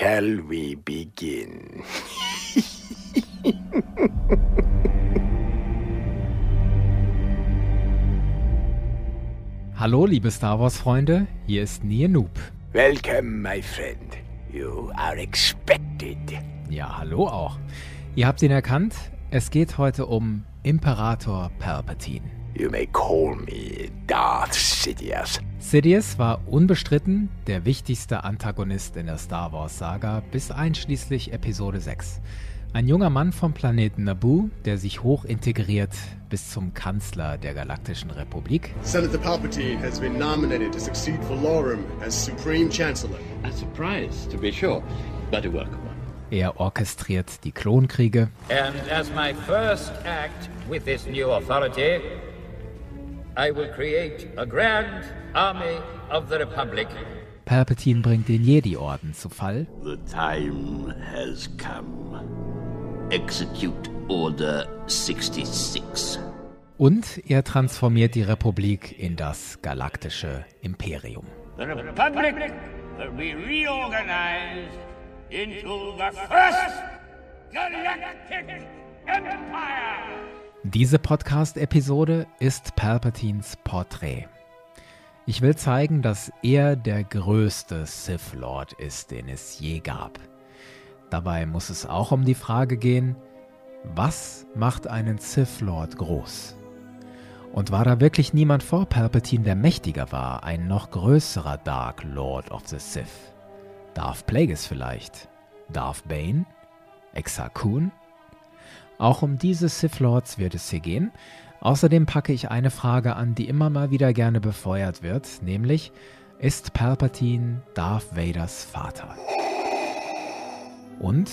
shall we begin? Hallo, liebe Star Wars-Freunde, hier ist Nie Noob. Welcome, my friend. You are expected. Ja, hallo auch. Ihr habt ihn erkannt, es geht heute um Imperator Palpatine. You may call me Darth Sidious. Sidious war unbestritten der wichtigste Antagonist in der Star Wars-Saga bis einschließlich Episode 6. Ein junger Mann vom Planeten Naboo, der sich hoch integriert bis zum Kanzler der Galaktischen Republik. Senator Palpatine has been nominated to succeed Valorum as Supreme Chancellor. A surprise, to be sure, but a welcome one. Er orchestriert die Klonkriege. And as my first act with this new authority, I will create a grand army of the Republic. Palpatine bringt den Jedi-Orden zu Fall. The time has come. Execute Order 66. Und er transformiert die Republik in das galaktische Imperium. The Republic will be reorganized into the first galactic empire. Diese Podcast-Episode ist Palpatines Porträt. Ich will zeigen, dass er der größte Sith Lord ist, den es je gab. Dabei muss es auch um die Frage gehen, was macht einen Sith Lord groß? Und war da wirklich niemand vor Palpatine, der mächtiger war, ein noch größerer Dark Lord of the Sith? Darth Plagueis vielleicht? Darth Bane? Exar Auch um diese Sith Lords wird es hier gehen. Außerdem packe ich eine Frage an, die immer mal wieder gerne befeuert wird, nämlich, ist Palpatine Darth Vaders Vater? Und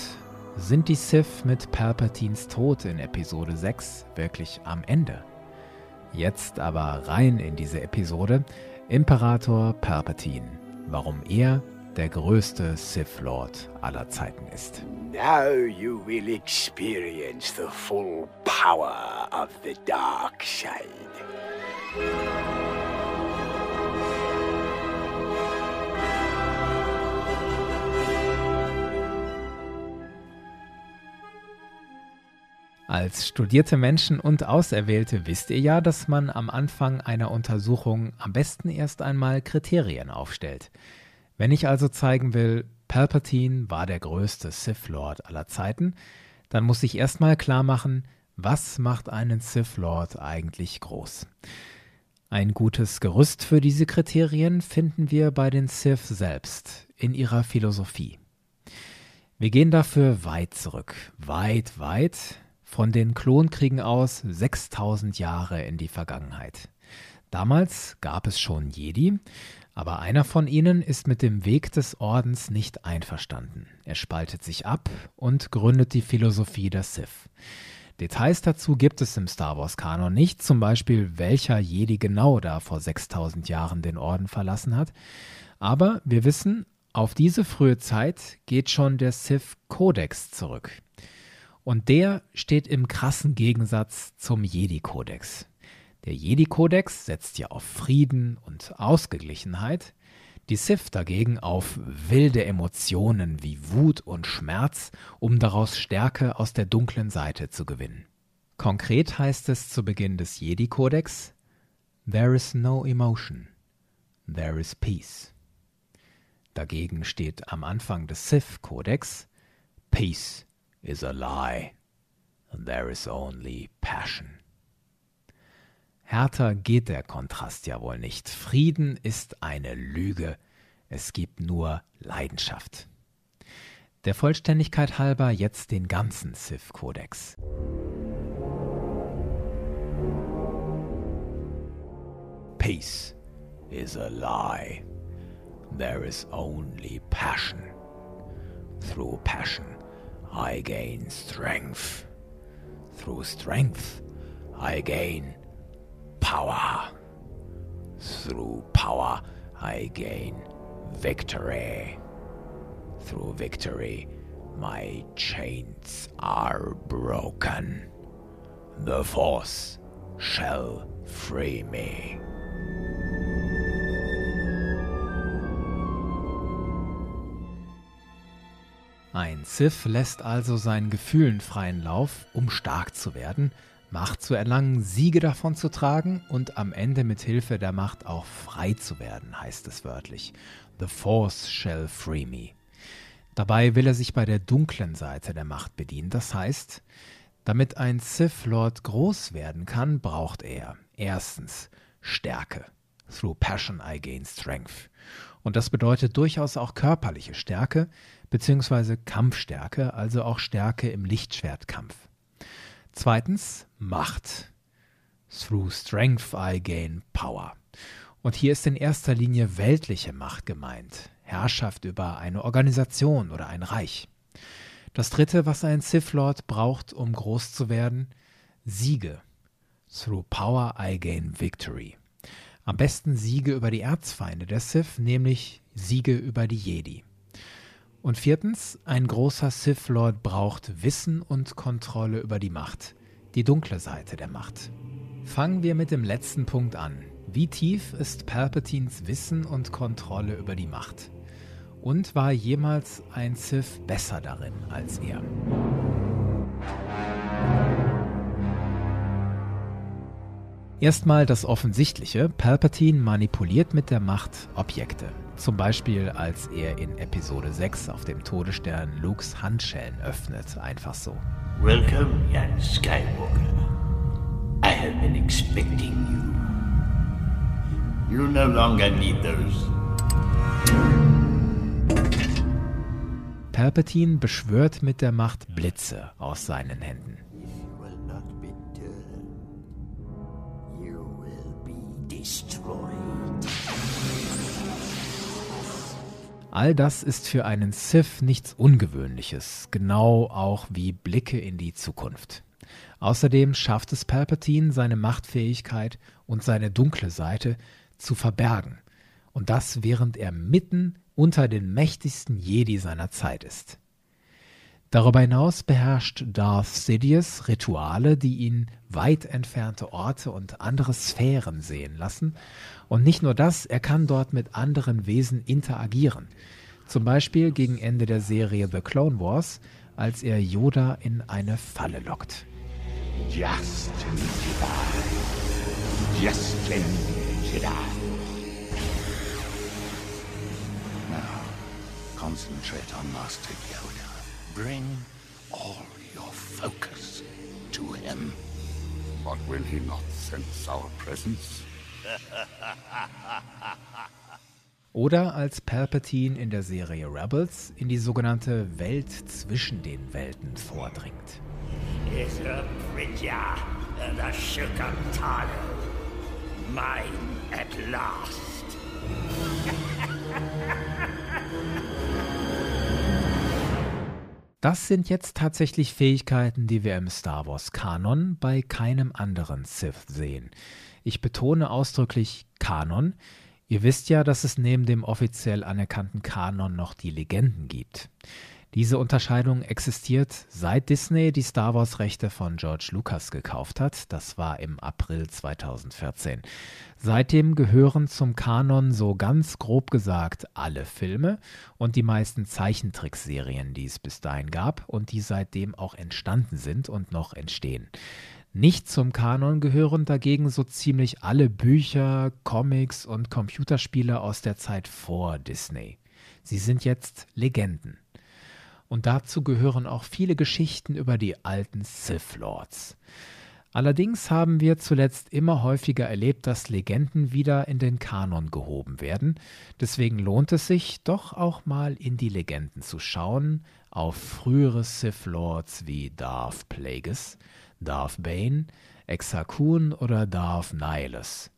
sind die Sith mit Palpatines Tod in Episode 6 wirklich am Ende? Jetzt aber rein in diese Episode Imperator Palpatine, warum er der größte Sith Lord aller Zeiten ist. Now you will experience the full power of the dark side. Als studierte Menschen und Auserwählte wisst ihr ja, dass man am Anfang einer Untersuchung am besten erst einmal Kriterien aufstellt. Wenn ich also zeigen will, Palpatine war der größte Sith Lord aller Zeiten, dann muss ich erstmal klar machen, was macht einen Sith Lord eigentlich groß? Ein gutes Gerüst für diese Kriterien finden wir bei den Sith selbst, in ihrer Philosophie. Wir gehen dafür weit zurück, weit, weit, von den Klonkriegen aus 6000 Jahre in die Vergangenheit. Damals gab es schon Jedi, aber einer von ihnen ist mit dem Weg des Ordens nicht einverstanden. Er spaltet sich ab und gründet die Philosophie der Sith. Details dazu gibt es im Star Wars Kanon nicht, zum Beispiel welcher Jedi genau da vor 6000 Jahren den Orden verlassen hat. Aber wir wissen, auf diese frühe Zeit geht schon der Sith Kodex zurück. Und der steht im krassen Gegensatz zum Jedi-Kodex. Der Jedi-Kodex setzt ja auf Frieden und Ausgeglichenheit, die Sith dagegen auf wilde Emotionen wie Wut und Schmerz, um daraus Stärke aus der dunklen Seite zu gewinnen. Konkret heißt es zu Beginn des Jedi-Kodex: There is no emotion, there is peace. Dagegen steht am Anfang des Sith-Kodex: Peace is a lie, there is only passion. Härter geht der Kontrast ja wohl nicht. Frieden ist eine Lüge. Es gibt nur Leidenschaft. Der Vollständigkeit halber jetzt den ganzen Sith-Kodex. Peace is a lie. There is only passion. Through passion I gain strength. Through strength, I gain power. Through power, I gain victory. Through victory, my chains are broken. The force shall free me. Ein Sith lässt also seinen Gefühlen freien Lauf, um stark zu werden, Macht zu erlangen, Siege davon zu tragen und am Ende mit Hilfe der Macht auch frei zu werden, heißt es wörtlich. The Force shall free me. Dabei will er sich bei der dunklen Seite der Macht bedienen. Das heißt, damit ein Sith Lord groß werden kann, braucht er erstens Stärke. Through passion I gain strength. Und das bedeutet durchaus auch körperliche Stärke bzw. Kampfstärke, also auch Stärke im Lichtschwertkampf. Zweitens Macht. Through strength I gain power. Und hier ist in erster Linie weltliche Macht gemeint, Herrschaft über eine Organisation oder ein Reich. Das dritte, was ein Sith Lord braucht, um groß zu werden, Siege. Through power I gain victory. Am besten Siege über die Erzfeinde der Sith, nämlich Siege über die Jedi. Und viertens, ein großer Sith Lord braucht Wissen und Kontrolle über die Macht, die dunkle Seite der Macht. Fangen wir mit dem letzten Punkt an. Wie tief ist Palpatines Wissen und Kontrolle über die Macht? Und war jemals ein Sith besser darin als er? Erstmal das Offensichtliche, Palpatine manipuliert mit der Macht Objekte. Zum Beispiel, als er in Episode 6 auf dem Todesstern Lukes Handschellen öffnet, einfach so. Welcome, young Skywalker. I have been expecting you. You no longer need those. Palpatine beschwört mit der Macht Blitze aus seinen Händen. All das ist für einen Sith nichts Ungewöhnliches, genau auch wie Blicke in die Zukunft. Außerdem schafft es Palpatine, seine Machtfähigkeit und seine dunkle Seite zu verbergen. Und das während er mitten unter den mächtigsten Jedi seiner Zeit ist. Darüber hinaus beherrscht Darth Sidious Rituale, die ihn weit entfernte Orte und andere Sphären sehen lassen. Und nicht nur das, er kann dort mit anderen Wesen interagieren. Zum Beispiel gegen Ende der Serie The Clone Wars, als er Yoda in eine Falle lockt. Just Jedi. Just Jedi. Now, concentrate on Master Yoda. Bring all your focus to him. But will he not sense our presence? Oder als Palpatine in der Serie Rebels in die sogenannte Welt zwischen den Welten vordringt. Mine at last. Das sind jetzt tatsächlich Fähigkeiten, die wir im Star Wars Kanon bei keinem anderen Sith sehen. Ich betone ausdrücklich Kanon. Ihr wisst ja, dass es neben dem offiziell anerkannten Kanon noch die Legenden gibt. Diese Unterscheidung existiert seit Disney die Star Wars-Rechte von George Lucas gekauft hat. Das war im April 2014. Seitdem gehören zum Kanon so ganz grob gesagt alle Filme und die meisten Zeichentrickserien, die es bis dahin gab und die seitdem auch entstanden sind und noch entstehen. Nicht zum Kanon gehören dagegen so ziemlich alle Bücher, Comics und Computerspiele aus der Zeit vor Disney. Sie sind jetzt Legenden. Und dazu gehören auch viele Geschichten über die alten Sith Lords. Allerdings haben wir zuletzt immer häufiger erlebt, dass Legenden wieder in den Kanon gehoben werden. Deswegen lohnt es sich, doch auch mal in die Legenden zu schauen, auf frühere Sith Lords wie Darth Plagueis, Darth Bane, Exar oder Darth Nihilus.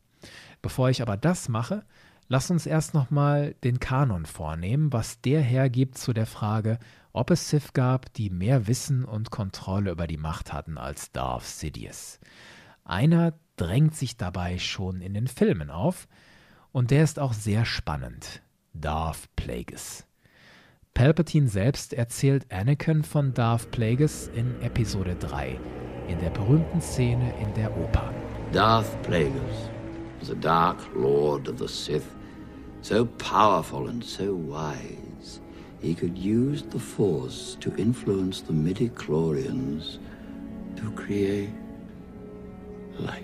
Bevor ich aber das mache, lass uns erst nochmal den Kanon vornehmen, was der hergibt zu der Frage, ob es Sith gab, die mehr Wissen und Kontrolle über die Macht hatten als Darth Sidious. Einer drängt sich dabei schon in den Filmen auf, und der ist auch sehr spannend. Darth Plagueis. Palpatine selbst erzählt Anakin von Darth Plagueis in Episode 3, in der berühmten Szene in der Oper. Darth Plagueis a dark lord of the Sith, so powerful and so wise. He could use the Force to influence the midi-chlorians to create life.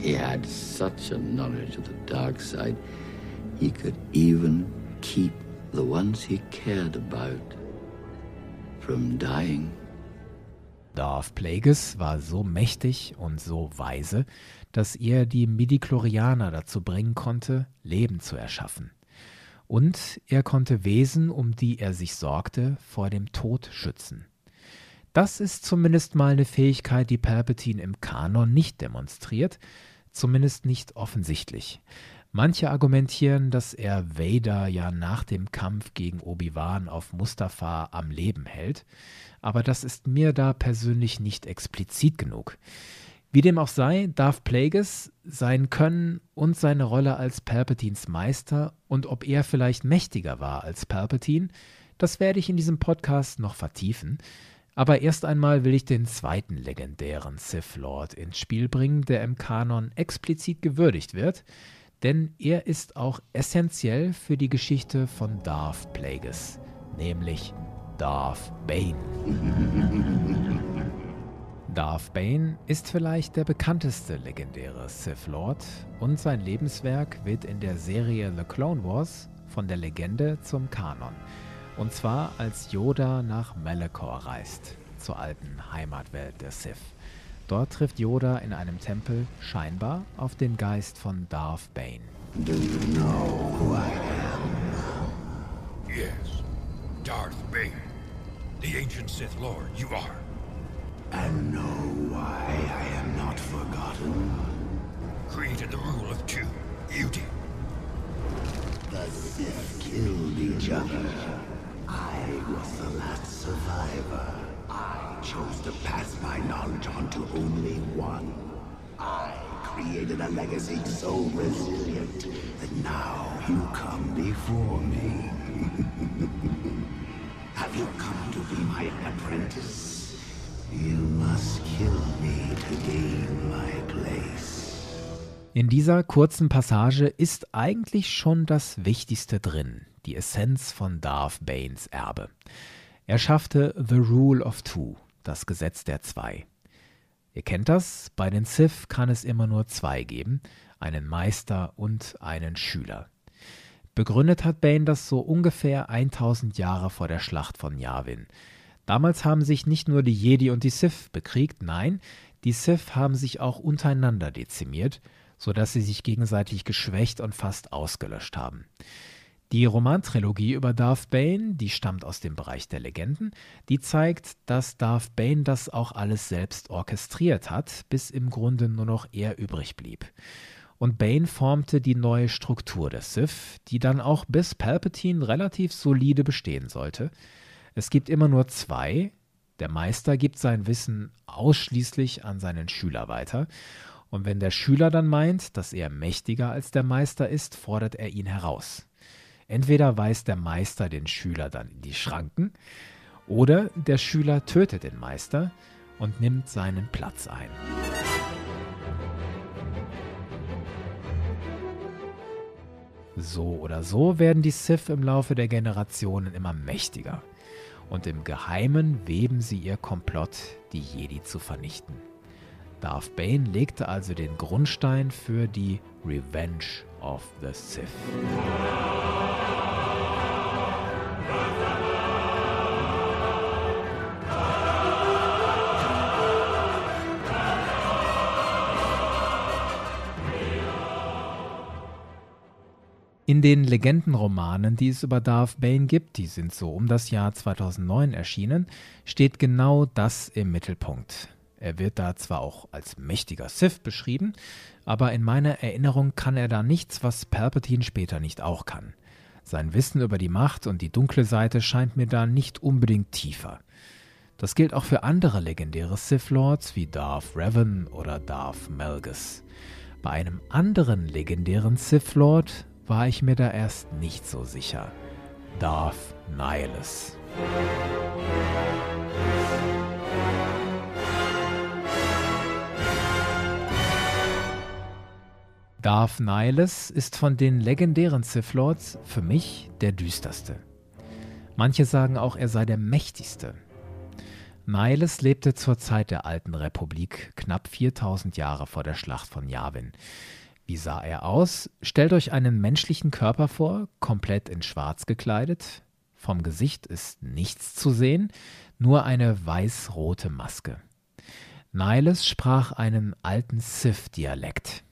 He had such a knowledge of the dark side, he could even keep the ones he cared about from dying. Darth Plagueis war so mächtig und so weise, dass er die Midichlorianer dazu bringen konnte, Leben zu erschaffen. Und er konnte Wesen, um die er sich sorgte, vor dem Tod schützen. Das ist zumindest mal eine Fähigkeit, die Palpatine im Kanon nicht demonstriert, zumindest nicht offensichtlich. Manche argumentieren, dass er Vader ja nach dem Kampf gegen Obi-Wan auf Mustafa am Leben hält, aber das ist mir da persönlich nicht explizit genug. Wie dem auch sei, darf Plagueis sein Können und seine Rolle als Palpatines Meister und ob er vielleicht mächtiger war als Palpatine, das werde ich in diesem Podcast noch vertiefen. Aber erst einmal will ich den zweiten legendären Sith Lord ins Spiel bringen, der im Kanon explizit gewürdigt wird – denn er ist auch essentiell für die Geschichte von Darth Plagueis, nämlich Darth Bane. Darth Bane ist vielleicht der bekannteste legendäre Sith Lord und sein Lebenswerk wird in der Serie The Clone Wars von der Legende zum Kanon. Und zwar als Yoda nach Malachor reist, zur alten Heimatwelt der Sith. Dort trifft Yoda in einem Tempel scheinbar auf den Geist von Darth Bane. Do you know who I am? Yes, Darth Bane, the ancient Sith Lord, you are. And know why I am not forgotten? Created the rule of two. You did. The Sith killed each other. I was the last survivor. I chose to pass my knowledge on to only one. I created a legacy so resilient that now you come before me. Have you come to be my apprentice? In dieser kurzen Passage ist eigentlich schon das Wichtigste drin, die Essenz von Darth Banes Erbe. Er schaffte The Rule of Two, das Gesetz der Zwei. Ihr kennt das, bei den Sith kann es immer nur zwei geben, einen Meister und einen Schüler. Begründet hat Bane das so ungefähr 1000 Jahre vor der Schlacht von Yavin. Damals haben sich nicht nur die Jedi und die Sith bekriegt, nein, die Sith haben sich auch untereinander dezimiert, so dass sie sich gegenseitig geschwächt und fast ausgelöscht haben. Die Romantrilogie über Darth Bane, die stammt aus dem Bereich der Legenden, die zeigt, dass Darth Bane das auch alles selbst orchestriert hat, bis im Grunde nur noch er übrig blieb. Und Bane formte die neue Struktur des Sith, die dann auch bis Palpatine relativ solide bestehen sollte. Es gibt immer nur zwei. Der Meister gibt sein Wissen ausschließlich an seinen Schüler weiter. Und wenn der Schüler dann meint, dass er mächtiger als der Meister ist, fordert er ihn heraus. Entweder weist der Meister den Schüler dann in die Schranken oder der Schüler tötet den Meister und nimmt seinen Platz ein. So oder so werden die Sith im Laufe der Generationen immer mächtiger und im Geheimen weben sie ihr Komplott, die Jedi zu vernichten. Darth Bane legte also den Grundstein für die Revenge of the Sith. In den Legendenromanen, die es über Darth Bane gibt, die sind so um das Jahr 2009 erschienen, steht genau das im Mittelpunkt. Er wird da zwar auch als mächtiger Sith beschrieben, aber in meiner Erinnerung kann er da nichts, was Palpatine später nicht auch kann. Sein Wissen über die Macht und die dunkle Seite scheint mir da nicht unbedingt tiefer. Das gilt auch für andere legendäre Sith Lords wie Darth Revan oder Darth Malgus. Bei einem anderen legendären Sith Lord war ich mir da erst nicht so sicher. Darth Nihilus. Darth Nihilus ist von den legendären Sith Lords für mich der düsterste. Manche sagen auch, er sei der mächtigste. Nihilus lebte zur Zeit der Alten Republik, knapp 4000 Jahre vor der Schlacht von Yavin. Wie sah er aus? Stellt euch einen menschlichen Körper vor, komplett in Schwarz gekleidet. Vom Gesicht ist nichts zu sehen, nur eine weiß-rote Maske. Nihilus sprach einen alten Sith-Dialekt.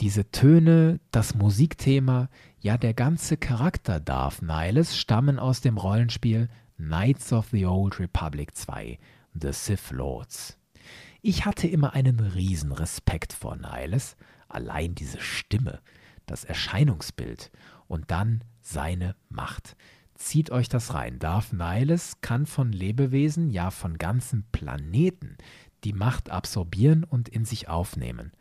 Diese Töne, das Musikthema, ja der ganze Charakter Darth Nihilus stammen aus dem Rollenspiel Knights of the Old Republic 2, The Sith Lords. Ich hatte immer einen Riesenrespekt vor Nihilus, allein diese Stimme, das Erscheinungsbild und dann seine Macht. Zieht euch das rein. Darth Nihilus kann von Lebewesen, ja von ganzen Planeten, die Macht absorbieren und in sich aufnehmen.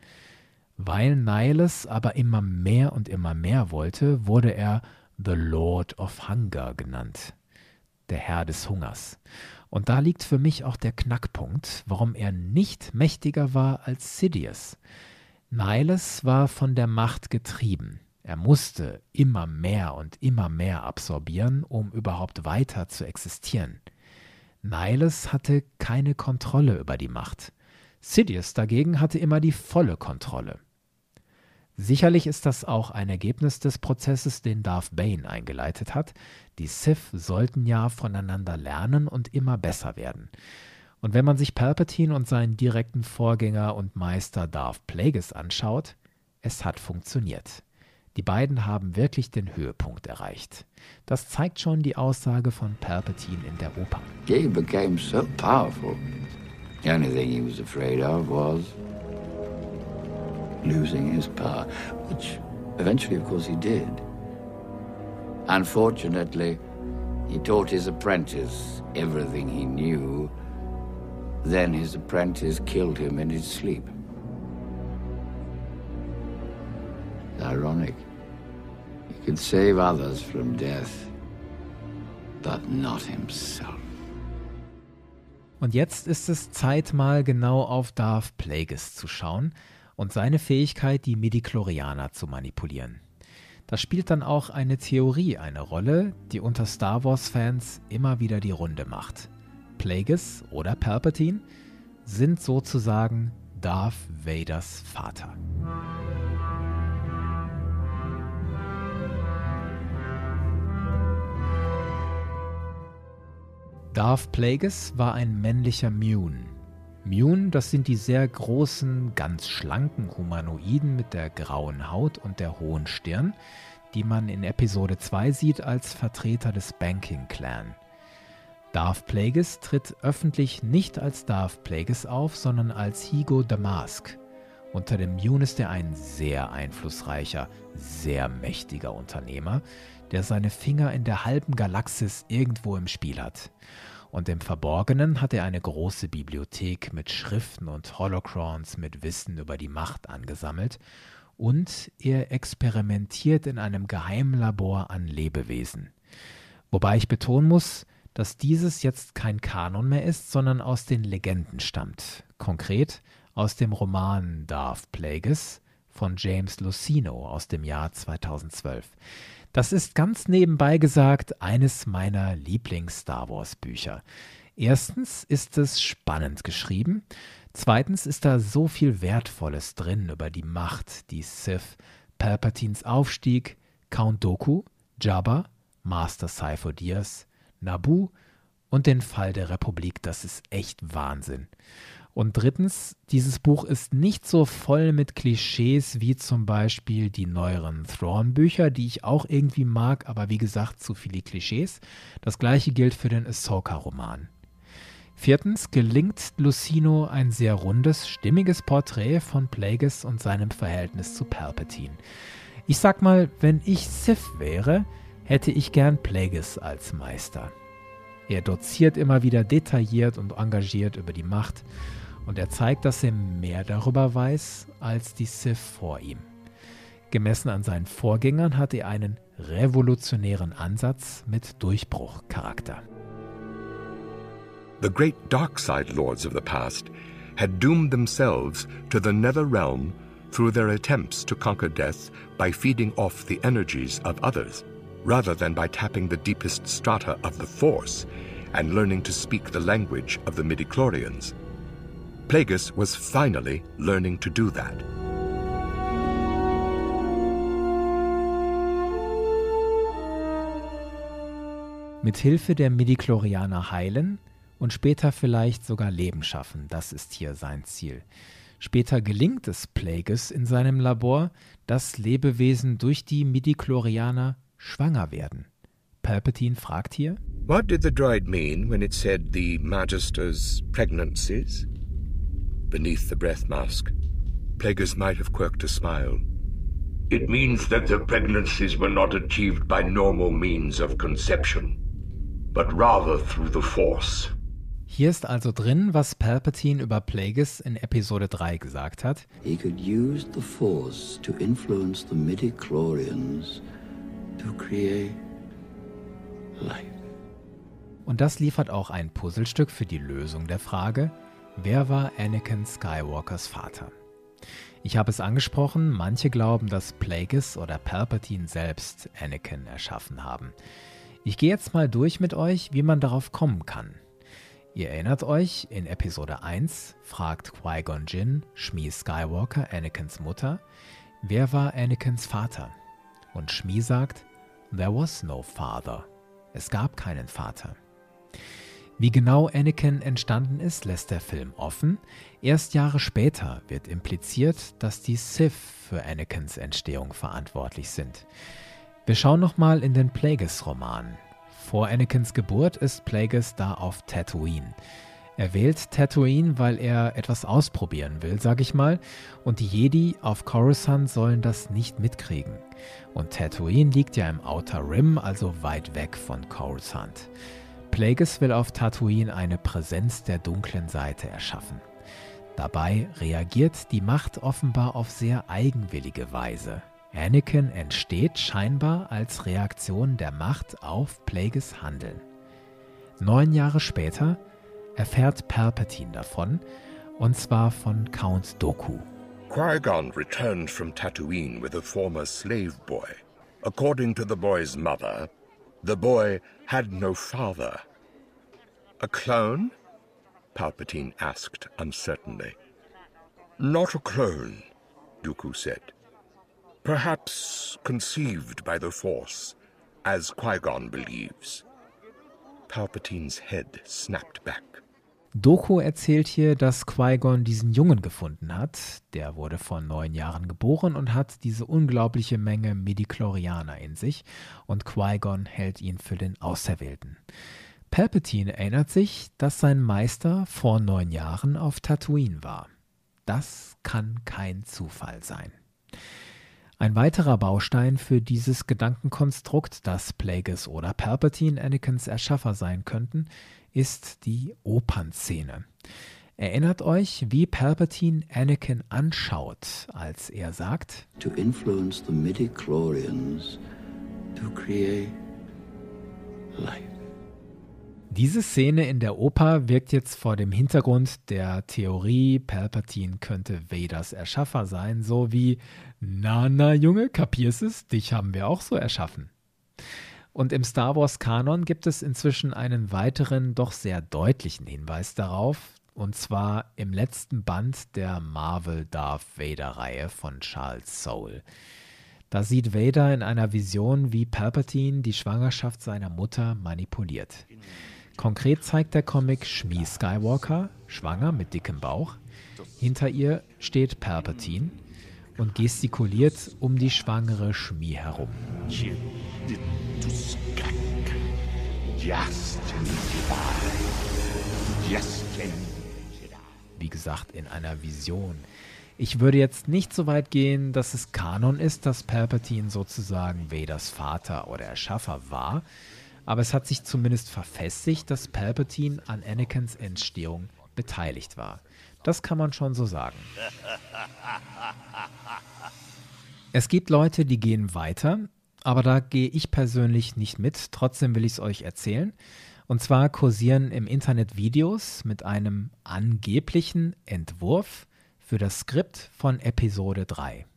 Weil Nihilus aber immer mehr und immer mehr wollte, wurde er The Lord of Hunger genannt, der Herr des Hungers. Und da liegt für mich auch der Knackpunkt, warum er nicht mächtiger war als Sidious. Nihilus war von der Macht getrieben. Er musste immer mehr und immer mehr absorbieren, um überhaupt weiter zu existieren. Nihilus hatte keine Kontrolle über die Macht. Sidious dagegen hatte immer die volle Kontrolle. Sicherlich ist das auch ein Ergebnis des Prozesses, den Darth Bane eingeleitet hat. Die Sith sollten ja voneinander lernen und immer besser werden. Und wenn man sich Palpatine und seinen direkten Vorgänger und Meister Darth Plagueis anschaut, es hat funktioniert. Die beiden haben wirklich den Höhepunkt erreicht. Das zeigt schon die Aussage von Palpatine in der Oper. He became so powerful. The only thing he was afraid of was losing his power, which eventually, of course, he did. Unfortunately, he taught his apprentice everything he knew. Then his apprentice killed him in his sleep. It's Ironic. He could save others from death, but not himself. Und jetzt ist es Zeit, mal genau auf Darth Plagueis zu schauen und seine Fähigkeit, die Midichlorianer zu manipulieren. Da spielt dann auch eine Theorie eine Rolle, die unter Star Wars-Fans immer wieder die Runde macht. Plagueis oder Palpatine sind sozusagen Darth Vaders Vater. Darth Plagueis war ein männlicher Mune. Mune, das sind die sehr großen, ganz schlanken Humanoiden mit der grauen Haut und der hohen Stirn, die man in Episode 2 sieht als Vertreter des Banking Clan. Darth Plagueis tritt öffentlich nicht als Darth Plagueis auf, sondern als Higo Damask. Unter dem Mune ist er ein sehr einflussreicher, sehr mächtiger Unternehmer, der seine Finger in der halben Galaxis irgendwo im Spiel hat. Und im Verborgenen hat er eine große Bibliothek mit Schriften und Holocrons mit Wissen über die Macht angesammelt. Und er experimentiert in einem Geheimlabor an Lebewesen. Wobei ich betonen muss, dass dieses jetzt kein Kanon mehr ist, sondern aus den Legenden stammt. Konkret aus dem Roman Darth Plagueis von James Lucino aus dem Jahr 2012. Das ist ganz nebenbei gesagt eines meiner Lieblings-Star Wars-Bücher. Erstens ist es spannend geschrieben. Zweitens ist da so viel Wertvolles drin über die Macht, die Sith, Palpatines Aufstieg, Count Doku, Jabba, Master Cypher Diaz, Naboo und den Fall der Republik. Das ist echt Wahnsinn. Und drittens, dieses Buch ist nicht so voll mit Klischees wie zum Beispiel die neueren Thrawn-Bücher, die ich auch irgendwie mag, aber wie gesagt, zu viele Klischees. Das gleiche gilt für den Ahsoka-Roman. Viertens gelingt Lucino ein sehr rundes, stimmiges Porträt von Plagueis und seinem Verhältnis zu Palpatine. Ich sag mal, wenn ich Sith wäre, hätte ich gern Plagueis als Meister. Er doziert immer wieder detailliert und engagiert über die Macht und er zeigt, dass er mehr darüber weiß als die Sith vor ihm. Gemessen an seinen Vorgängern hat er einen revolutionären Ansatz mit Durchbruchcharakter. The great dark side lords of the past had doomed themselves to the nether realm through their attempts to conquer death by feeding off the energies of others, rather than by tapping the deepest strata of the Force and learning to speak the language of the midichlorians. Plagueis was finally learning to do that. Mit Hilfe der Midichlorianer heilen und später vielleicht sogar Leben schaffen, das ist hier sein Ziel. Später gelingt es Plagueis in seinem Labor, dass Lebewesen durch die Midichlorianer schwanger werden. Palpatine fragt hier: What did the droid mean when it said the Magister's pregnancies? Beneath the breath mask, Plagueis might have quirked a smile. It means that the pregnancies were not achieved by normal means of conception, but rather through the Force. Hier ist also drin, was Palpatine über Plagueis in Episode 3 gesagt hat. He could use the Force to influence the midichlorians to create life. Und das liefert auch ein Puzzlestück für die Lösung der Frage, wer war Anakin Skywalkers Vater? Ich habe es angesprochen, manche glauben, dass Plagueis oder Palpatine selbst Anakin erschaffen haben. Ich gehe jetzt mal durch mit euch, wie man darauf kommen kann. Ihr erinnert euch, in Episode 1 fragt Qui-Gon Jinn Shmi Skywalker, Anakins Mutter, wer war Anakins Vater? Und Shmi sagt, There was no father. Es gab keinen Vater. Wie genau Anakin entstanden ist, lässt der Film offen. Erst Jahre später wird impliziert, dass die Sith für Anakins Entstehung verantwortlich sind. Wir schauen nochmal in den Plagueis-Roman. Vor Anakins Geburt ist Plagueis da auf Tatooine. Er wählt Tatooine, weil er etwas ausprobieren will, sag ich mal, und die Jedi auf Coruscant sollen das nicht mitkriegen. Und Tatooine liegt ja im Outer Rim, also weit weg von Coruscant. Plagueis will auf Tatooine eine Präsenz der dunklen Seite erschaffen. Dabei reagiert die Macht offenbar auf sehr eigenwillige Weise. Anakin entsteht scheinbar als Reaktion der Macht auf Plagueis Handeln. Neun Jahre später erfährt Palpatine davon, und zwar von Count Doku. Qui-Gon returned from Tatooine with a former slave boy. According to the boy's mother, the boy had no father. A clone? Palpatine asked uncertainly. Not a clone, Dooku said. Perhaps conceived by the Force, as Qui-Gon believes. Palpatine's head snapped back. Doku erzählt hier, dass Qui-Gon diesen Jungen gefunden hat. Der wurde vor neun Jahren geboren und hat diese unglaubliche Menge Midichlorianer in sich. Und Qui-Gon hält ihn für den Auserwählten. Palpatine erinnert sich, dass sein Meister vor neun Jahren auf Tatooine war. Das kann kein Zufall sein. Ein weiterer Baustein für dieses Gedankenkonstrukt, dass Plagueis oder Palpatine Anakins Erschaffer sein könnten, ist die Opernszene. Erinnert euch, wie Palpatine Anakin anschaut, als er sagt: To influence the midichlorians to create life. Diese Szene in der Oper wirkt jetzt vor dem Hintergrund der Theorie, Palpatine könnte Vaders Erschaffer sein, so wie, na, na, Junge, kapierst es, dich haben wir auch so erschaffen. Und im Star Wars-Kanon gibt es inzwischen einen weiteren, doch sehr deutlichen Hinweis darauf, und zwar im letzten Band der Marvel Darth Vader-Reihe von Charles Soule. Da sieht Vader in einer Vision, wie Palpatine die Schwangerschaft seiner Mutter manipuliert. Konkret zeigt der Comic Shmi Skywalker, schwanger mit dickem Bauch. Hinter ihr steht Palpatine und gestikuliert um die schwangere Shmi herum. Wie gesagt, in einer Vision. Ich würde jetzt nicht so weit gehen, dass es Kanon ist, dass Palpatine sozusagen Vaders Vater oder Erschaffer war aber es hat sich zumindest verfestigt, dass Palpatine an Anakins Entstehung beteiligt war. Das kann man schon so sagen. Es gibt Leute, die gehen weiter, aber da gehe ich persönlich nicht mit. Trotzdem will ich es euch erzählen. Und zwar kursieren im Internet Videos mit einem angeblichen Entwurf für das Skript von Episode 3.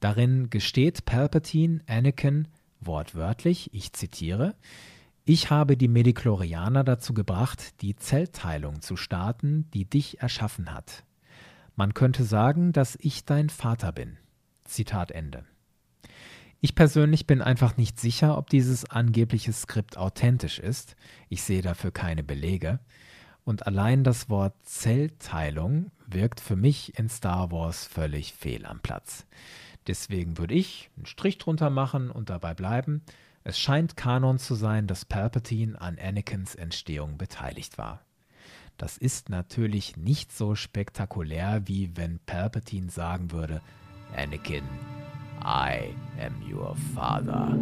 Darin gesteht Palpatine Anakin wortwörtlich, ich zitiere, ich habe die Mediklorianer dazu gebracht, die Zellteilung zu starten, die dich erschaffen hat. Man könnte sagen, dass ich dein Vater bin. Zitat Ende. Ich persönlich bin einfach nicht sicher, ob dieses angebliche Skript authentisch ist. Ich sehe dafür keine Belege. Und allein das Wort Zellteilung wirkt für mich in Star Wars völlig fehl am Platz. Deswegen würde ich einen Strich drunter machen und dabei bleiben. Es scheint Kanon zu sein, dass Palpatine an Anakins Entstehung beteiligt war. Das ist natürlich nicht so spektakulär, wie wenn Palpatine sagen würde, Anakin, I am your father.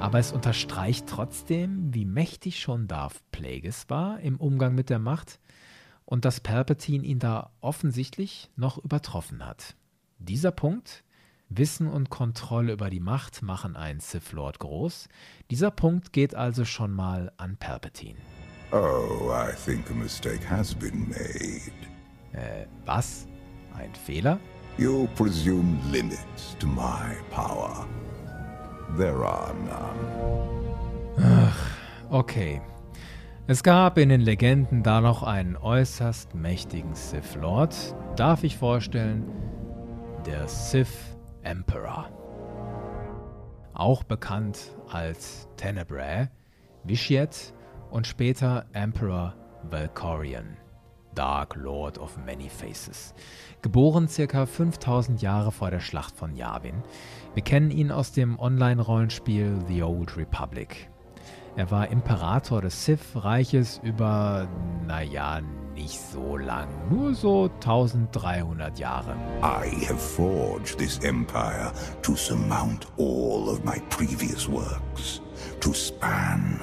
Aber es unterstreicht trotzdem, wie mächtig schon Darth Plagueis war im Umgang mit der Macht und dass Palpatine ihn da offensichtlich noch übertroffen hat. Dieser Punkt Wissen und Kontrolle über die Macht machen einen Sith Lord groß. Dieser Punkt geht also schon mal an Palpatine. Oh, I think a mistake has been made. Äh, was? Ein Fehler? You presume limits to my power. There are none. Ach, okay. Es gab in den Legenden da noch einen äußerst mächtigen Sith Lord. Darf ich vorstellen? Der Sith Emperor. Auch bekannt als Tenebrae, Vitiate und später Emperor Valkorion, Dark Lord of Many Faces. Geboren circa 5000 Jahre vor der Schlacht von Yavin. Wir kennen ihn aus dem Online-Rollenspiel The Old Republic. Er war Imperator des Sith-Reiches über, naja, nicht so lang, nur so 1300 Jahre. I have forged this empire to surmount all of my previous works, to span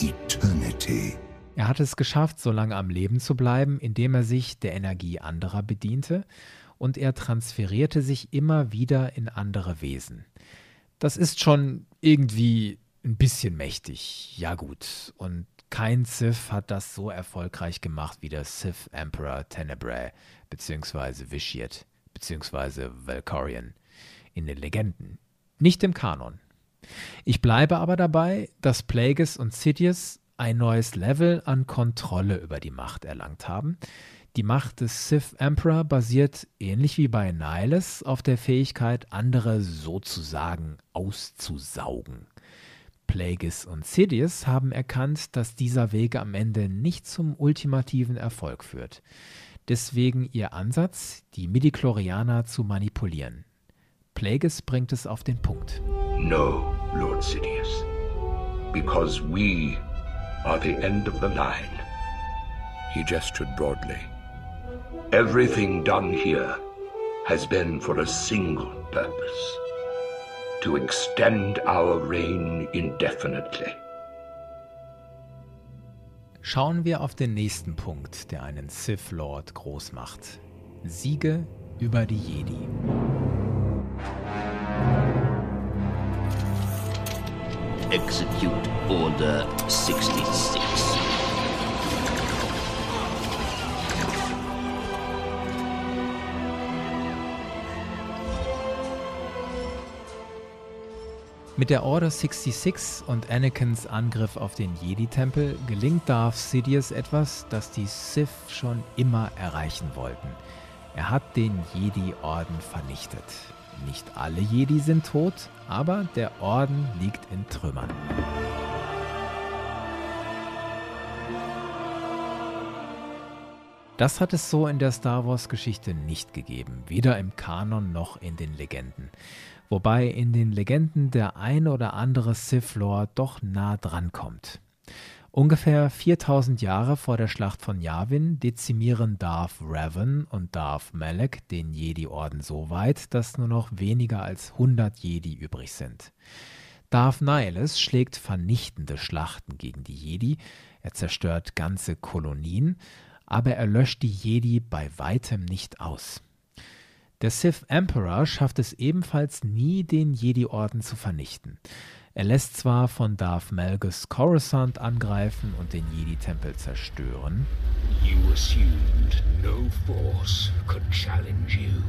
eternity. Er hat es geschafft, so lange am Leben zu bleiben, indem er sich der Energie anderer bediente und er transferierte sich immer wieder in andere Wesen. Das ist schon irgendwie ein bisschen mächtig, ja gut. Und kein Sith hat das so erfolgreich gemacht wie der Sith Emperor Tenebrae bzw. Vitiate bzw. Valkorion in den Legenden. Nicht im Kanon. Ich bleibe aber dabei, dass Plagueis und Sidious ein neues Level an Kontrolle über die Macht erlangt haben. Die Macht des Sith Emperor basiert ähnlich wie bei Nihilus auf der Fähigkeit, andere sozusagen auszusaugen. Plagueis und Sidious haben erkannt, dass dieser Weg am Ende nicht zum ultimativen Erfolg führt. Deswegen ihr Ansatz, die Midichlorianer zu manipulieren. Plagueis bringt es auf den Punkt. No, Lord Sidious. Because we are the end of the line. He gestured broadly. Everything done here has been for a single purpose to extend our reign indefinitely. Schauen wir auf den nächsten Punkt, der einen Sith Lord groß macht. Siege über die Jedi. Execute Order 66. Mit der Order 66 und Anakins Angriff auf den Jedi-Tempel gelingt Darth Sidious etwas, das die Sith schon immer erreichen wollten. Er hat den Jedi-Orden vernichtet. Nicht alle Jedi sind tot, aber der Orden liegt in Trümmern. Das hat es so in der Star Wars-Geschichte nicht gegeben, weder im Kanon noch in den Legenden wobei in den Legenden der ein oder andere Sith Lord doch nah dran kommt. Ungefähr 4000 Jahre vor der Schlacht von Yavin dezimieren Darth Revan und Darth Malak den Jedi-Orden so weit, dass nur noch weniger als 100 Jedi übrig sind. Darth Nihilus schlägt vernichtende Schlachten gegen die Jedi, er zerstört ganze Kolonien, aber er löscht die Jedi bei weitem nicht aus. Der Sith Emperor schafft es ebenfalls nie, den Jedi-Orden zu vernichten. Er lässt zwar von Darth Malgus Coruscant angreifen und den Jedi-Tempel zerstören. You assumed no force could challenge you.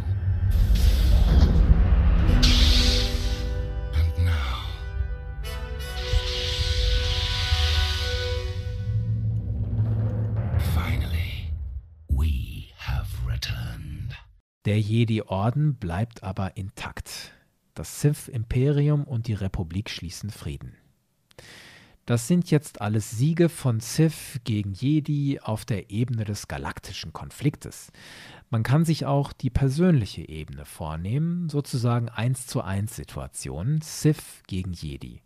Der Jedi-Orden bleibt aber intakt. Das Sith-Imperium und die Republik schließen Frieden. Das sind jetzt alles Siege von Sith gegen Jedi auf der Ebene des galaktischen Konfliktes. Man kann sich auch die persönliche Ebene vornehmen, sozusagen 1 zu 1 Situationen, Sith gegen Jedi.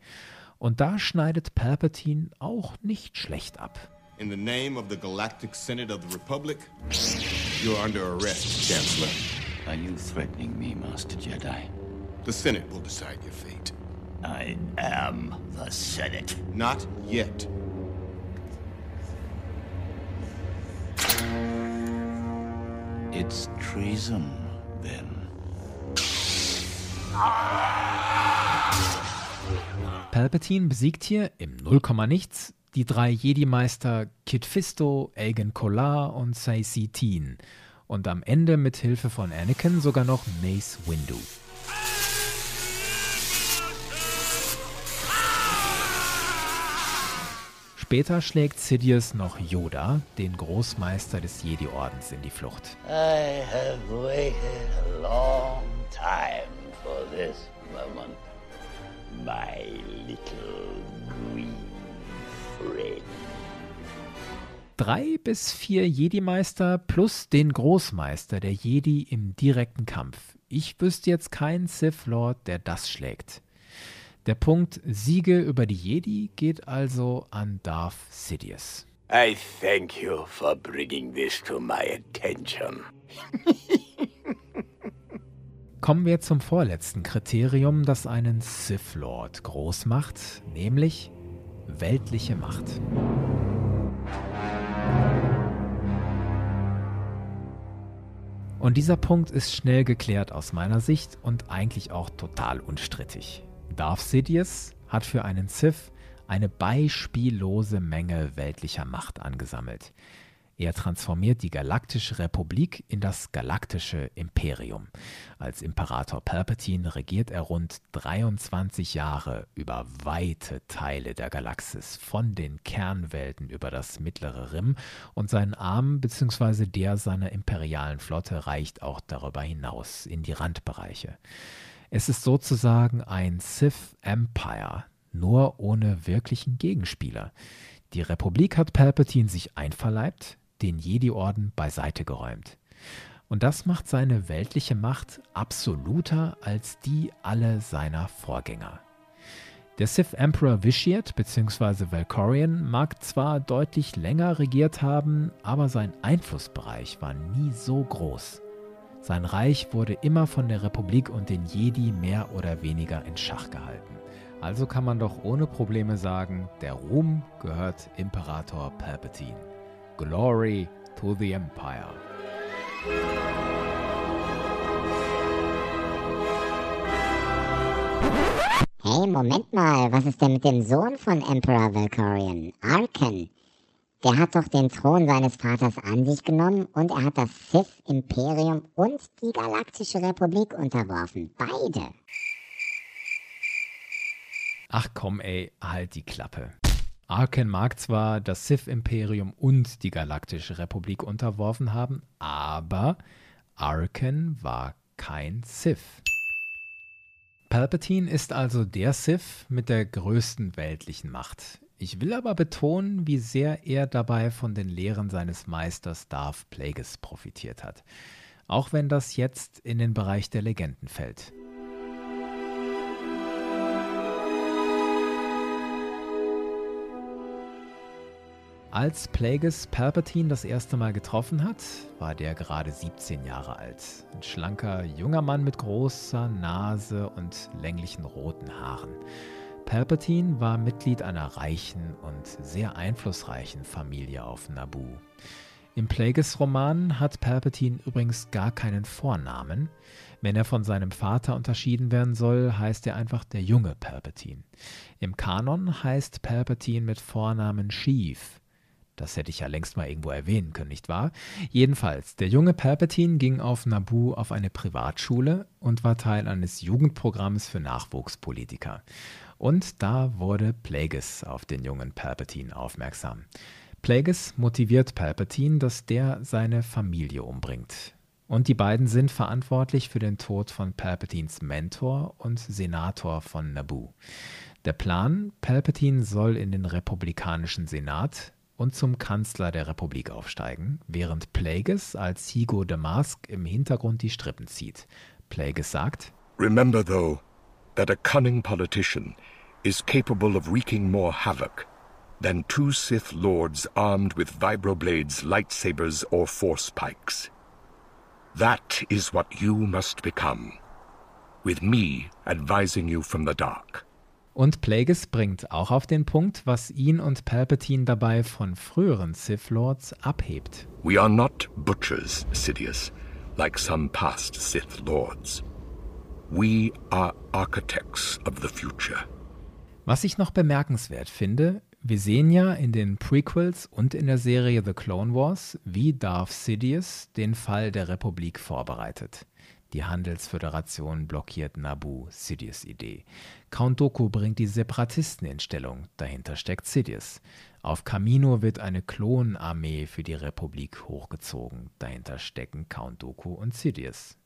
Und da schneidet Palpatine auch nicht schlecht ab. In the name of the Galactic Senate of the Republic, you're under arrest, Chancellor. Are you threatening me, Master Jedi? The Senate will decide your fate. I am the Senate. Not yet. It's treason, then. Palpatine besiegt hier im Nullkommanichts die drei Jedi-Meister Kit Fisto, Aegon Kolar und Saisi Teen und am Ende mit Hilfe von Anakin sogar noch Mace Windu. Später schlägt Sidious noch Yoda, den Großmeister des Jedi-Ordens, in die Flucht. I have waited a long time for this moment. My little green friend. Drei bis vier Jedi-Meister plus den Großmeister der Jedi im direkten Kampf. Ich wüsste jetzt keinen Sith Lord, der das schlägt. Der Punkt Siege über die Jedi geht also an Darth Sidious. I thank you for bringing this to my attention. Kommen wir zum vorletzten Kriterium, das einen Sith Lord groß macht, nämlich weltliche Macht. Und dieser Punkt ist schnell geklärt aus meiner Sicht und eigentlich auch total unstrittig. Darth Sidious hat für einen Sith eine beispiellose Menge weltlicher Macht angesammelt. Er transformiert die galaktische Republik in das galaktische Imperium. Als Imperator Palpatine regiert er rund 23 Jahre über weite Teile der Galaxis, von den Kernwelten über das mittlere Rim und sein Arm bzw. der seiner imperialen Flotte reicht auch darüber hinaus in die Randbereiche. Es ist sozusagen ein Sith Empire, nur ohne wirklichen Gegenspieler. Die Republik hat Palpatine sich einverleibt, den Jedi-Orden beiseite geräumt. Und das macht seine weltliche Macht absoluter als die aller seiner Vorgänger. Der Sith Emperor Vitiate bzw. Valkorion mag zwar deutlich länger regiert haben, aber sein Einflussbereich war nie so groß. Sein Reich wurde immer von der Republik und den Jedi mehr oder weniger in Schach gehalten. Also kann man doch ohne Probleme sagen, der Ruhm gehört Imperator Palpatine. Glory to the Empire. Hey, Moment mal, was ist denn mit dem Sohn von Emperor Valkorion, Arken? Der hat doch den Thron seines Vaters an sich genommen und er hat das Sith-Imperium und die Galaktische Republik unterworfen. Beide. Ach komm, ey, halt die Klappe. Arken mag zwar das Sith-Imperium und die Galaktische Republik unterworfen haben, aber Arken war kein Sith. Palpatine ist also der Sith mit der größten weltlichen Macht. Ich will aber betonen, wie sehr er dabei von den Lehren seines Meisters Darth Plagueis profitiert hat. Auch wenn das jetzt in den Bereich der Legenden fällt. Als Plagueis Palpatine das erste Mal getroffen hat, war der gerade 17 Jahre alt. Ein schlanker junger Mann mit großer Nase und länglichen roten Haaren. Palpatine war Mitglied einer reichen und sehr einflussreichen Familie auf Naboo. Im Plagueis-Roman hat Palpatine übrigens gar keinen Vornamen. Wenn er von seinem Vater unterschieden werden soll, heißt er einfach der junge Palpatine. Im Kanon heißt Palpatine mit Vornamen Sheev. Das hätte ich ja längst mal irgendwo erwähnen können, nicht wahr? Jedenfalls, der junge Palpatine ging auf Naboo auf eine Privatschule und war Teil eines Jugendprogramms für Nachwuchspolitiker. Und da wurde Plagueis auf den jungen Palpatine aufmerksam. Plagueis motiviert Palpatine, dass der seine Familie umbringt. Und die beiden sind verantwortlich für den Tod von Palpatines Mentor und Senator von Naboo. Der Plan, Palpatine soll in den republikanischen Senat und zum Kanzler der Republik aufsteigen, während Plagueis als Higo Damask im Hintergrund die Strippen zieht. Plagueis sagt: Remember though that a cunning politician is capable of wreaking more havoc than two Sith lords armed with vibroblades, lightsabers, or force pikes. That is what you must become, with me advising you from the dark. Und Plagueis bringt auch auf den Punkt, was ihn und Palpatine dabei von früheren Sith Lords abhebt. We are not butchers, Sidious, like some past Sith Lords. We are architects of the future. Was ich noch bemerkenswert finde, wir sehen ja in den Prequels und in der Serie The Clone Wars, wie Darth Sidious den Fall der Republik vorbereitet. Die Handelsföderation blockiert Naboo, Sidious Idee. Count Dooku bringt die Separatisten in Stellung, dahinter steckt Sidious. Auf Kamino wird eine Klonarmee für die Republik hochgezogen, dahinter stecken Count Dooku und Sidious.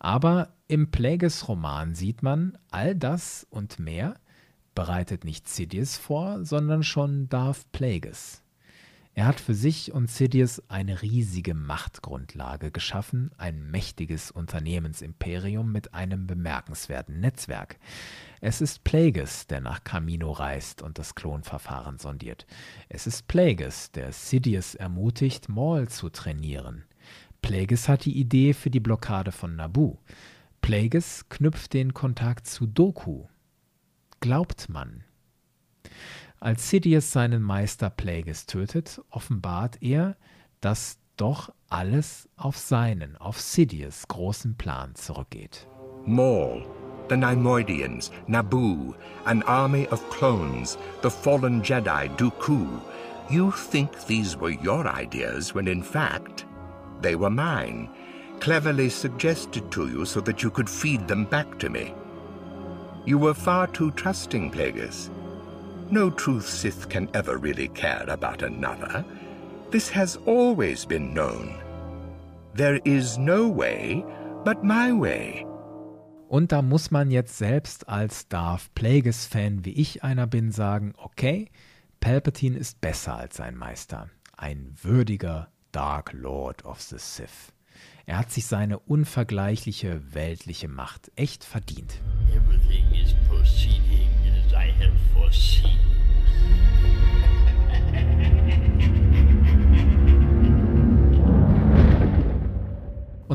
Aber im Plagueis-Roman sieht man, all das und mehr bereitet nicht Sidious vor, sondern schon Darth Plagueis. Er hat für sich und Sidious eine riesige Machtgrundlage geschaffen, ein mächtiges Unternehmensimperium mit einem bemerkenswerten Netzwerk. Es ist Plagueis, der nach Camino reist und das Klonverfahren sondiert. Es ist Plagueis, der Sidious ermutigt, Maul zu trainieren. Plagueis hat die Idee für die Blockade von Naboo. Plagueis knüpft den Kontakt zu Doku. Glaubt man, als Sidious seinen Meister Plagueis tötet, offenbart er, dass doch alles auf seinen, auf Sidious großen Plan zurückgeht. Maul, the Neimoidians, Naboo, an army of clones, the fallen Jedi, Dooku. You think these were your ideas when in fact they were mine, cleverly suggested to you so that you could feed them back to me. You were far too trusting, Plagueis. No true Sith can ever really care about another. This has always been known. There is no way but my way. Und da muss man jetzt selbst als Darth Plagueis-Fan, wie ich einer bin, sagen, okay, Palpatine ist besser als sein Meister. Ein würdiger Dark Lord of the Sith. Er hat sich seine unvergleichliche weltliche Macht echt verdient.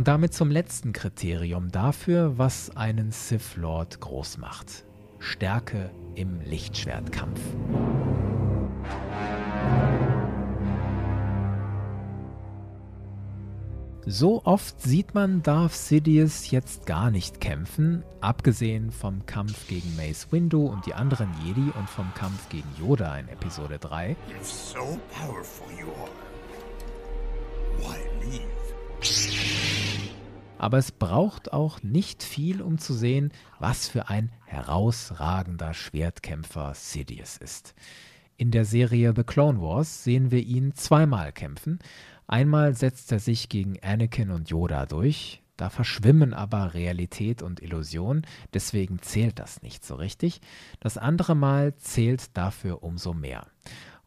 Und damit zum letzten Kriterium dafür, was einen Sith Lord groß macht. Stärke im Lichtschwertkampf. So oft sieht man Darth Sidious jetzt gar nicht kämpfen, abgesehen vom Kampf gegen Mace Windu und die anderen Jedi und vom Kampf gegen Yoda in Episode 3. If so? Aber es braucht auch nicht viel, um zu sehen, was für ein herausragender Schwertkämpfer Sidious ist. In der Serie The Clone Wars sehen wir ihn zweimal kämpfen, Einmal setzt er sich gegen Anakin und Yoda durch, da verschwimmen aber Realität und Illusion, deswegen zählt das nicht so richtig. Das andere Mal zählt dafür umso mehr.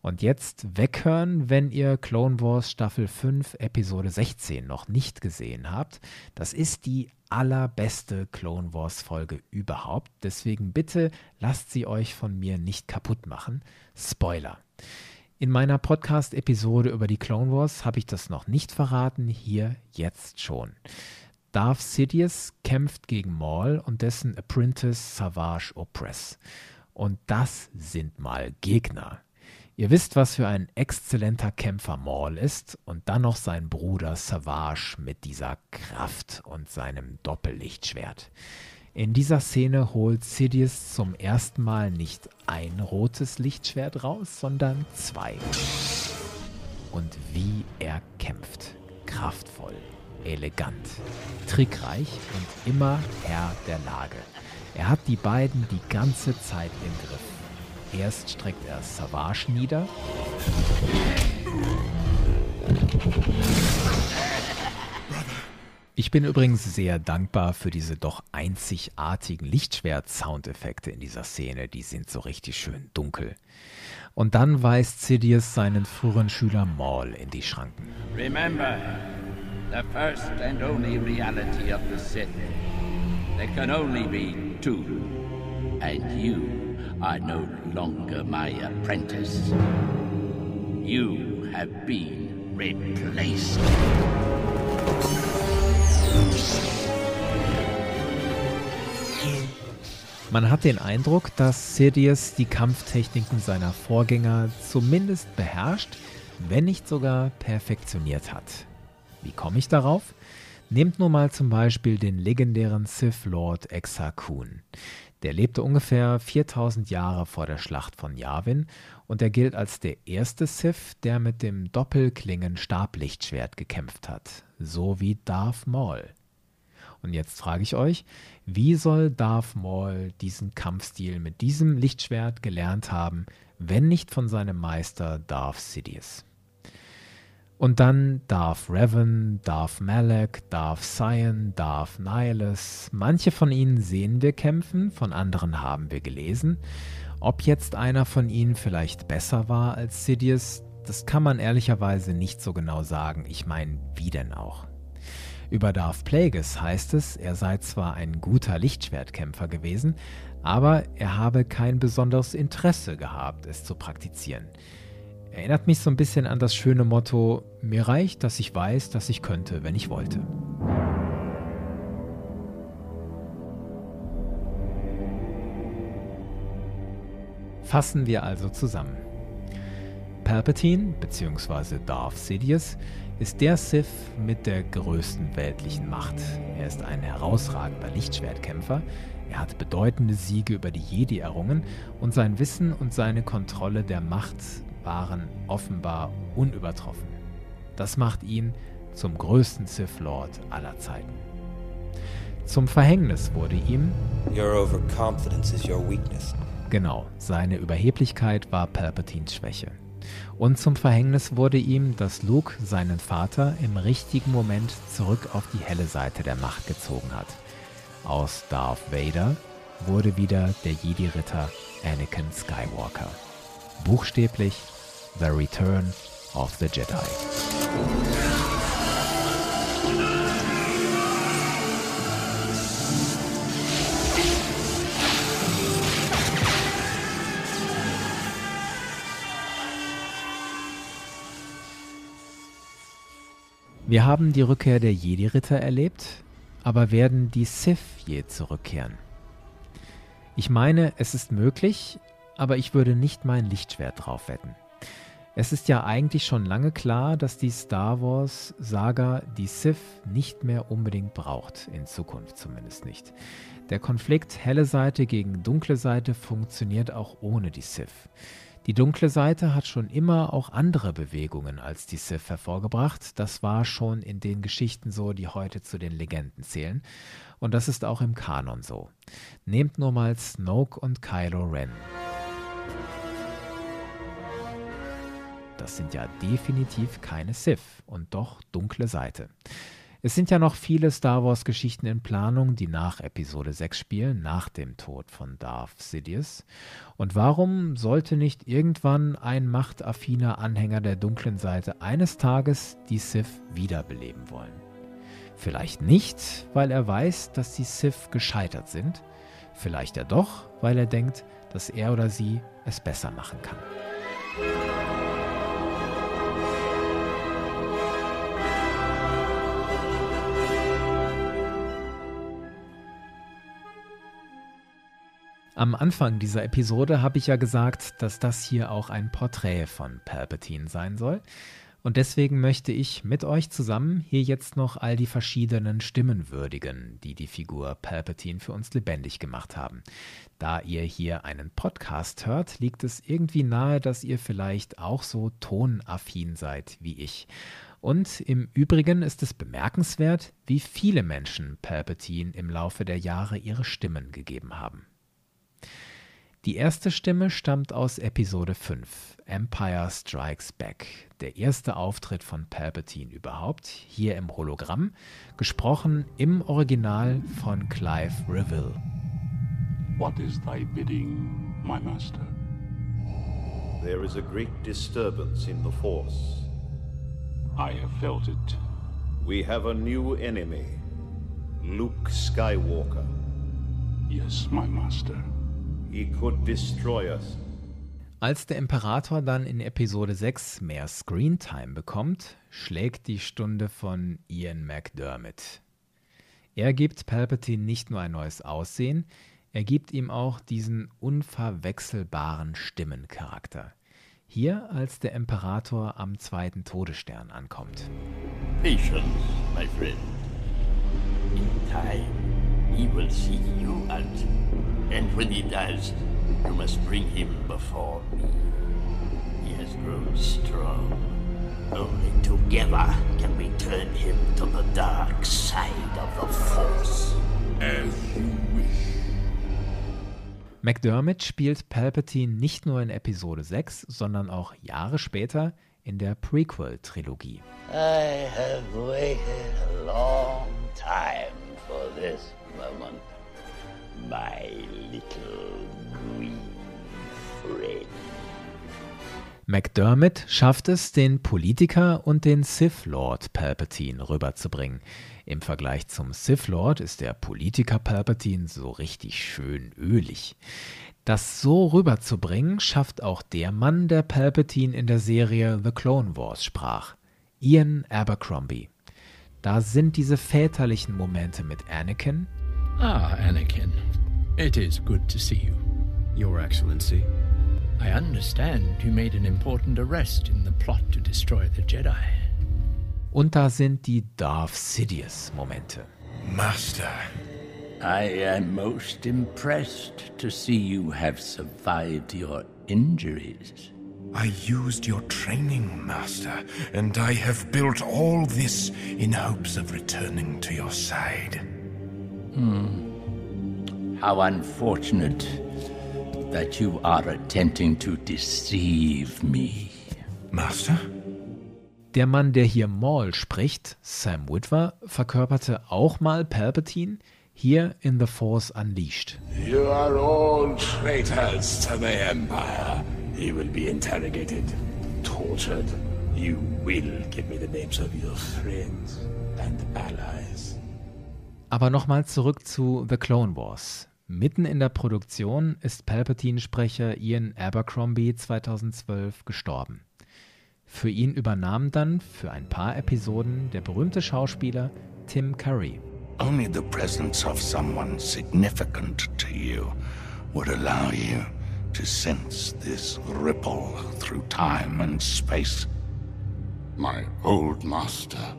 Und jetzt weghören, wenn ihr Clone Wars Staffel 5 Episode 16 noch nicht gesehen habt. Das ist die allerbeste Clone Wars Folge überhaupt. Deswegen bitte lasst sie euch von mir nicht kaputt machen. Spoiler. In meiner Podcast-Episode über die Clone Wars habe ich das noch nicht verraten, hier jetzt schon. Darth Sidious kämpft gegen Maul und dessen Apprentice Savage Opress. Und das sind mal Gegner. Ihr wisst, was für ein exzellenter Kämpfer Maul ist und dann noch sein Bruder Savage mit dieser Kraft und seinem Doppellichtschwert. In dieser Szene holt Sidious zum ersten Mal nicht ein rotes Lichtschwert raus, sondern zwei. Und wie er kämpft. Kraftvoll, elegant, trickreich und immer Herr der Lage. Er hat die beiden die ganze Zeit im Griff. Erst streckt er Savage nieder. Ich bin übrigens sehr dankbar für diese doch einzigartigen Lichtschwert-Soundeffekte in dieser Szene. Die sind so richtig schön dunkel. Und dann weist Sidious seinen früheren Schüler Maul in die Schranken. Remember, the first and only reality of the Sith. There can only be two. And you are no longer my apprentice. You have been replaced. Man hat den Eindruck, dass Sidious die Kampftechniken seiner Vorgänger zumindest beherrscht, wenn nicht sogar perfektioniert hat. Wie komme ich darauf? Nehmt nur mal zum Beispiel den legendären Sith Lord Exar-Kun. Der lebte ungefähr 4000 Jahre vor der Schlacht von Yavin und er gilt als der erste Sith, der mit dem Doppelklingen-Stablichtschwert gekämpft hat, so wie Darth Maul. Und jetzt frage ich euch, wie soll Darth Maul diesen Kampfstil mit diesem Lichtschwert gelernt haben, wenn nicht von seinem Meister Darth Sidious? Und dann Darth Revan, Darth Malak, Darth Sion, Darth Nihilus. Manche von ihnen sehen wir kämpfen, von anderen haben wir gelesen. Ob jetzt einer von ihnen vielleicht besser war als Sidious, das kann man ehrlicherweise nicht so genau sagen. Ich meine, wie denn auch? Über Darth Plagueis heißt es, er sei zwar ein guter Lichtschwertkämpfer gewesen, aber er habe kein besonderes Interesse gehabt, es zu praktizieren. Erinnert mich so ein bisschen an das schöne Motto, mir reicht, dass ich weiß, dass ich könnte, wenn ich wollte. Fassen wir also zusammen. Palpatine bzw. Darth Sidious ist der Sith mit der größten weltlichen Macht. Er ist ein herausragender Lichtschwertkämpfer, er hat bedeutende Siege über die Jedi errungen und sein Wissen und seine Kontrolle der Macht waren offenbar unübertroffen. Das macht ihn zum größten Sith Lord aller Zeiten. Zum Verhängnis wurde ihm. Genau, seine Überheblichkeit war Palpatines Schwäche. Und zum Verhängnis wurde ihm, dass Luke seinen Vater im richtigen Moment zurück auf die helle Seite der Macht gezogen hat. Aus Darth Vader wurde wieder der Jedi-Ritter Anakin Skywalker. Buchstäblich The Return of the Jedi. Wir haben die Rückkehr der Jedi-Ritter erlebt, aber werden die Sith je zurückkehren? Ich meine, es ist möglich, aber ich würde nicht mein Lichtschwert drauf wetten. Es ist ja eigentlich schon lange klar, dass die Star Wars-Saga die Sith nicht mehr unbedingt braucht, in Zukunft zumindest nicht. Der Konflikt helle Seite gegen dunkle Seite funktioniert auch ohne die Sith. Die dunkle Seite hat schon immer auch andere Bewegungen als die Sith hervorgebracht. Das war schon in den Geschichten so, die heute zu den Legenden zählen. Und das ist auch im Kanon so. Nehmt nur mal Snoke und Kylo Ren. Das sind ja definitiv keine Sith und doch dunkle Seite. Es sind ja noch viele Star Wars-Geschichten in Planung, die nach Episode 6 spielen, nach dem Tod von Darth Sidious. Und warum sollte nicht irgendwann ein machtaffiner Anhänger der dunklen Seite eines Tages die Sith wiederbeleben wollen? Vielleicht nicht, weil er weiß, dass die Sith gescheitert sind. Vielleicht ja doch, weil er denkt, dass er oder sie es besser machen kann. Am Anfang dieser Episode habe ich ja gesagt, dass das hier auch ein Porträt von Palpatine sein soll. Und deswegen möchte ich mit euch zusammen hier jetzt noch all die verschiedenen Stimmen würdigen, die die Figur Palpatine für uns lebendig gemacht haben. Da ihr hier einen Podcast hört, liegt es irgendwie nahe, dass ihr vielleicht auch so tonaffin seid wie ich. Und im Übrigen ist es bemerkenswert, wie viele Menschen Palpatine im Laufe der Jahre ihre Stimmen gegeben haben. Die erste Stimme stammt aus Episode 5, Empire Strikes Back, der erste Auftritt von Palpatine überhaupt, hier im Hologramm, gesprochen im Original von Clive Revill. What is thy bidding, my master? There is a great disturbance in the Force. I have felt it. We have a new enemy, Luke Skywalker. Yes, my master. He could destroy us. Als der Imperator dann in Episode 6 mehr Screentime bekommt, schlägt die Stunde von Ian McDermott. Er gibt Palpatine nicht nur ein neues Aussehen, er gibt ihm auch diesen unverwechselbaren Stimmencharakter. Hier, als der Imperator am zweiten Todesstern ankommt. Patience, my friend. In time, he will seek you out. And when he does, you must bring him before me. He has grown strong. Only together can we turn him to the dark side of the Force. As you wish. McDermott spielt Palpatine nicht nur in Episode 6, sondern auch Jahre später in der Prequel-Trilogie. I have waited a long time for this. My little green friend. McDermott schafft es, den Politiker und den Sith Lord Palpatine rüberzubringen. Im Vergleich zum Sith Lord ist der Politiker Palpatine so richtig schön ölig. Das so rüberzubringen, schafft auch der Mann, der Palpatine in der Serie The Clone Wars sprach, Ian Abercrombie. Da sind diese väterlichen Momente mit Anakin. Ah, Anakin. It is good to see you. Your Excellency. I understand you made an important arrest in the plot to destroy the Jedi. Und da sind die Darth Sidious-Momente. Master. I am most impressed to see you have survived your injuries. I used your training, Master, and I have built all this in hopes of returning to your side. How unfortunate that you are attempting to deceive me. Master? Der Mann, der hier Maul spricht, Sam Witwer, verkörperte auch mal Palpatine, hier in The Force Unleashed. You are all traitors to the Empire. He will be interrogated, tortured. You will give me the names of your friends and allies. Aber nochmal zurück zu The Clone Wars. Mitten in der Produktion ist Palpatine-Sprecher Ian Abercrombie 2012 gestorben. Für ihn übernahm dann für ein paar Episoden der berühmte Schauspieler Tim Curry. Only the presence of someone significant to you would allow you to sense this ripple through time and space. My old master,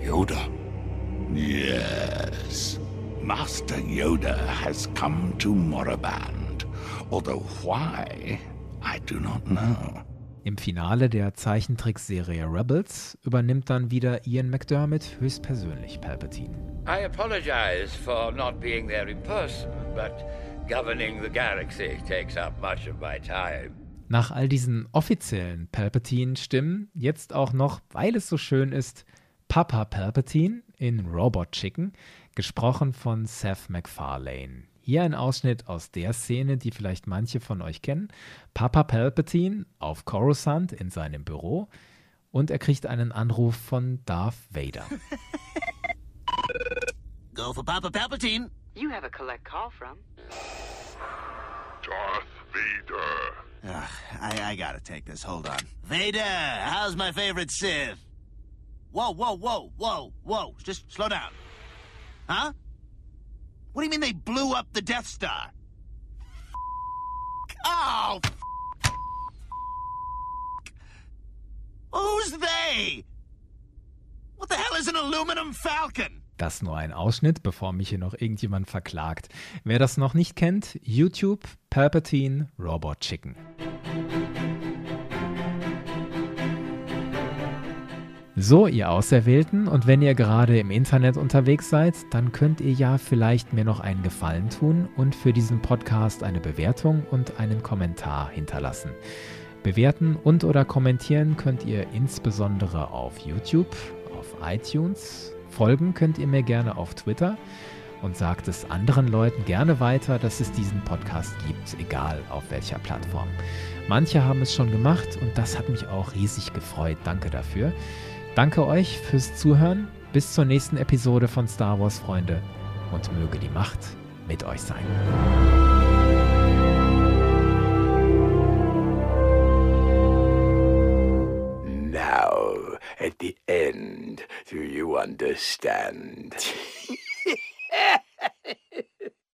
Yoda. Yes. Master Yoda has come to Moraband, although why, I do not know. Im Finale der Zeichentrickserie Rebels übernimmt dann wieder Ian McDermott höchstpersönlich Palpatine. I apologize for not being there in person, but governing the galaxy takes up much of my time. Nach all diesen offiziellen Palpatine-Stimmen jetzt auch noch, weil es so schön ist, Papa Palpatine in Robot Chicken, gesprochen von Seth MacFarlane. Hier ein Ausschnitt aus der Szene, die vielleicht manche von euch kennen. Papa Palpatine auf Coruscant in seinem Büro und er kriegt einen Anruf von Darth Vader. Go for Papa Palpatine. You have a collect call from. Darth Vader. Ugh, I, I gotta take this. Hold on. Vader, how's my favorite Sith? Whoa, whoa, whoa, whoa, whoa. Just slow down. Huh? What do you mean they blew up the Death Star? Oh, Who's they? What the hell is an aluminum falcon? Das nur ein Ausschnitt, bevor mich hier noch irgendjemand verklagt. Wer das noch nicht kennt, YouTube, Palpatine, Robot Chicken. So, ihr Auserwählten, und wenn ihr gerade im Internet unterwegs seid, dann könnt ihr ja vielleicht mir noch einen Gefallen tun und für diesen Podcast eine Bewertung und einen Kommentar hinterlassen. Bewerten und oder kommentieren könnt ihr insbesondere auf YouTube, auf iTunes. Folgen könnt ihr mir gerne auf Twitter und sagt es anderen Leuten gerne weiter, dass es diesen Podcast gibt, egal auf welcher Plattform. Manche haben es schon gemacht und das hat mich auch riesig gefreut. Danke dafür. Danke euch fürs Zuhören. Bis zur nächsten Episode von Star Wars Freunde und möge die Macht mit euch sein. Now, at the end, do you understand?